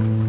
Mm-hmm.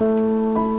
Música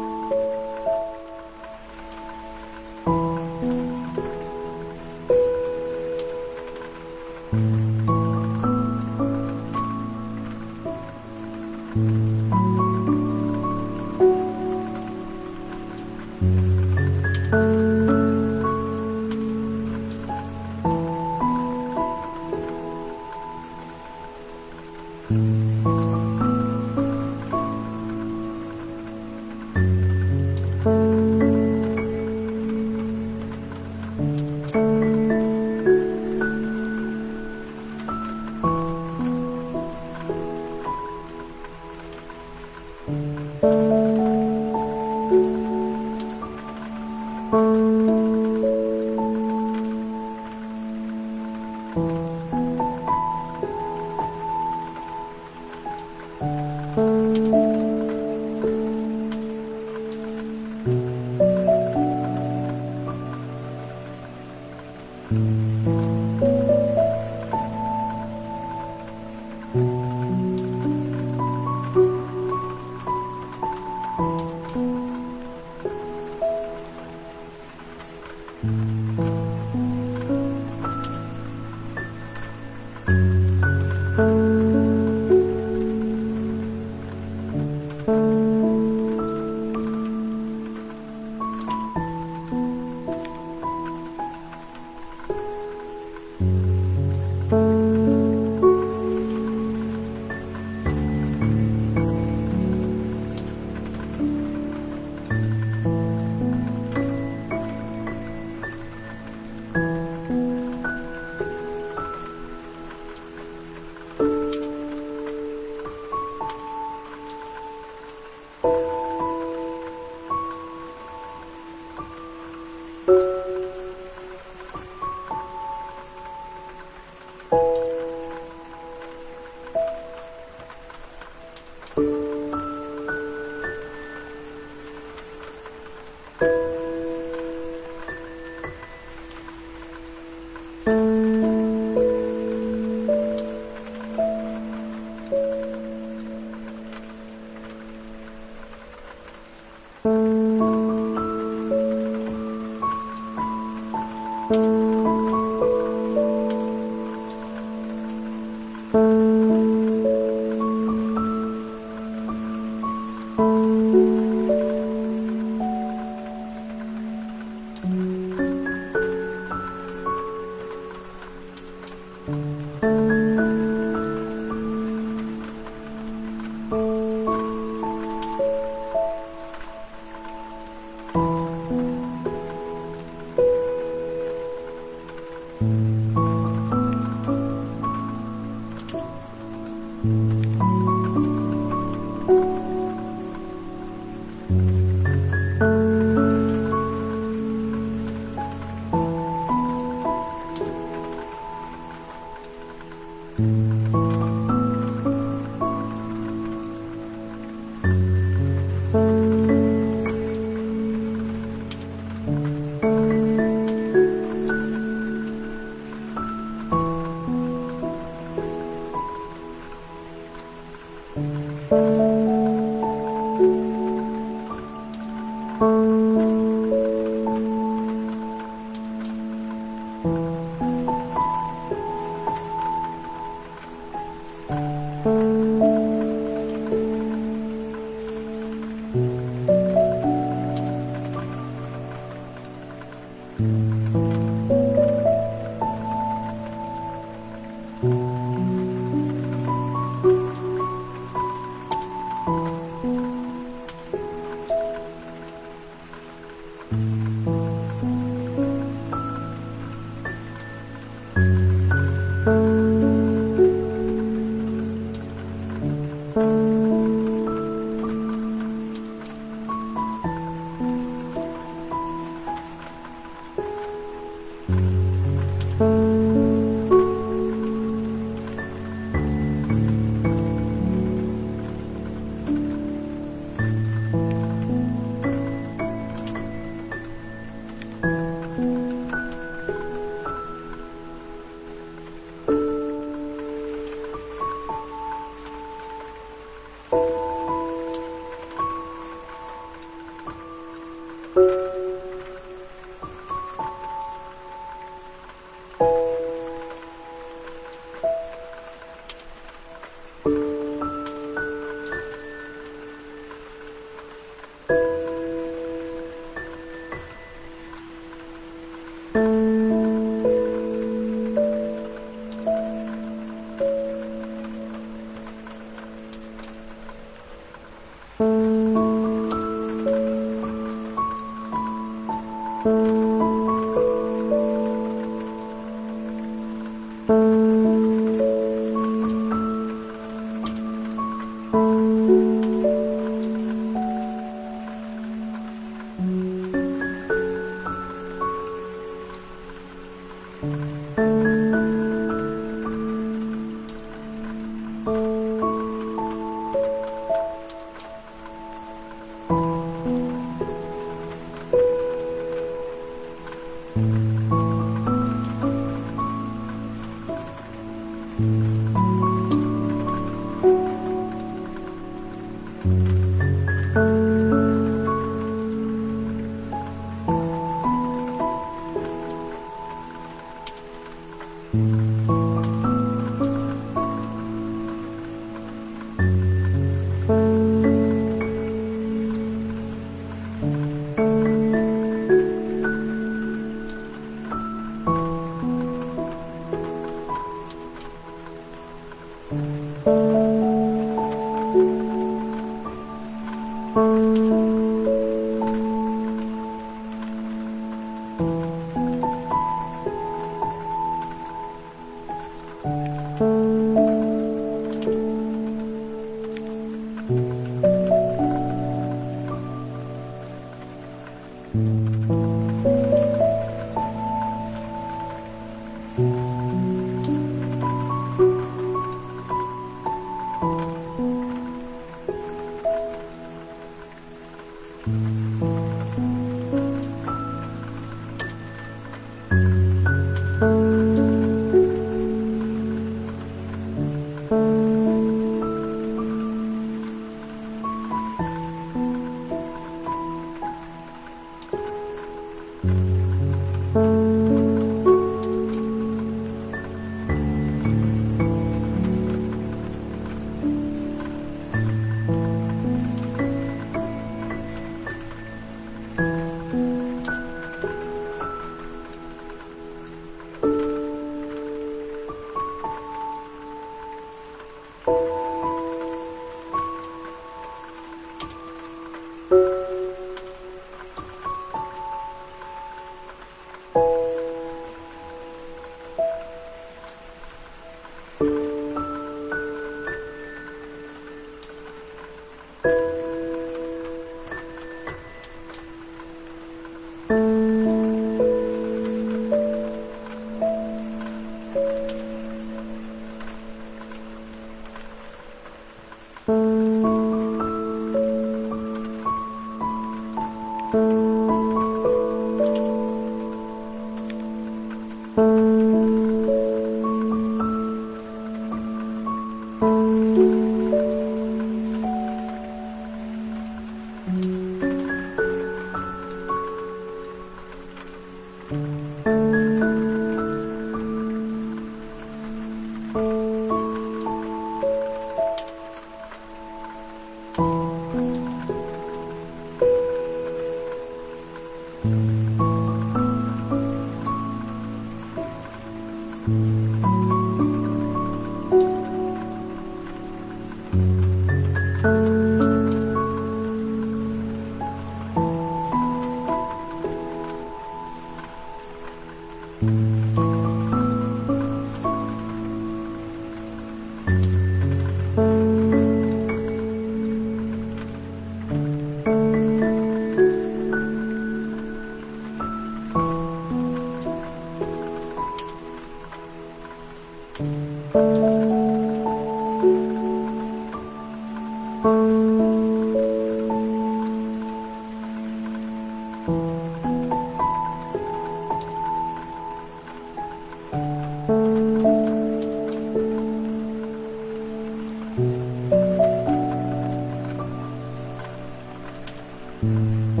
Mm-hmm.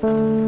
嗯。